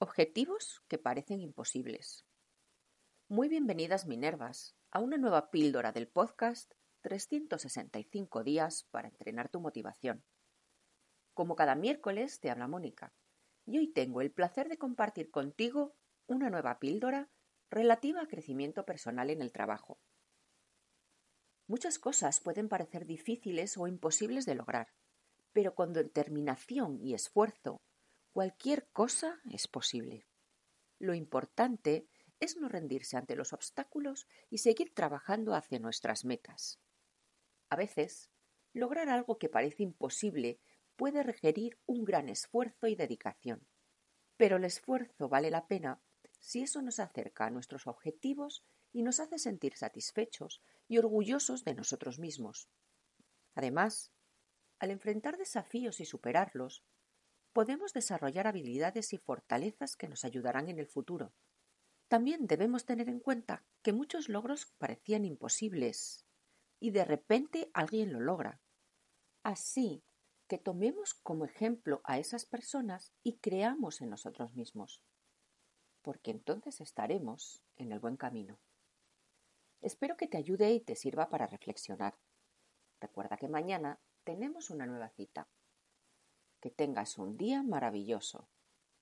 Objetivos que parecen imposibles. Muy bienvenidas Minervas a una nueva píldora del podcast 365 días para entrenar tu motivación. Como cada miércoles te habla Mónica y hoy tengo el placer de compartir contigo una nueva píldora relativa a crecimiento personal en el trabajo. Muchas cosas pueden parecer difíciles o imposibles de lograr, pero con determinación y esfuerzo Cualquier cosa es posible. Lo importante es no rendirse ante los obstáculos y seguir trabajando hacia nuestras metas. A veces, lograr algo que parece imposible puede requerir un gran esfuerzo y dedicación. Pero el esfuerzo vale la pena si eso nos acerca a nuestros objetivos y nos hace sentir satisfechos y orgullosos de nosotros mismos. Además, al enfrentar desafíos y superarlos, podemos desarrollar habilidades y fortalezas que nos ayudarán en el futuro. También debemos tener en cuenta que muchos logros parecían imposibles y de repente alguien lo logra. Así que tomemos como ejemplo a esas personas y creamos en nosotros mismos, porque entonces estaremos en el buen camino. Espero que te ayude y te sirva para reflexionar. Recuerda que mañana tenemos una nueva cita. Que tengas un día maravilloso.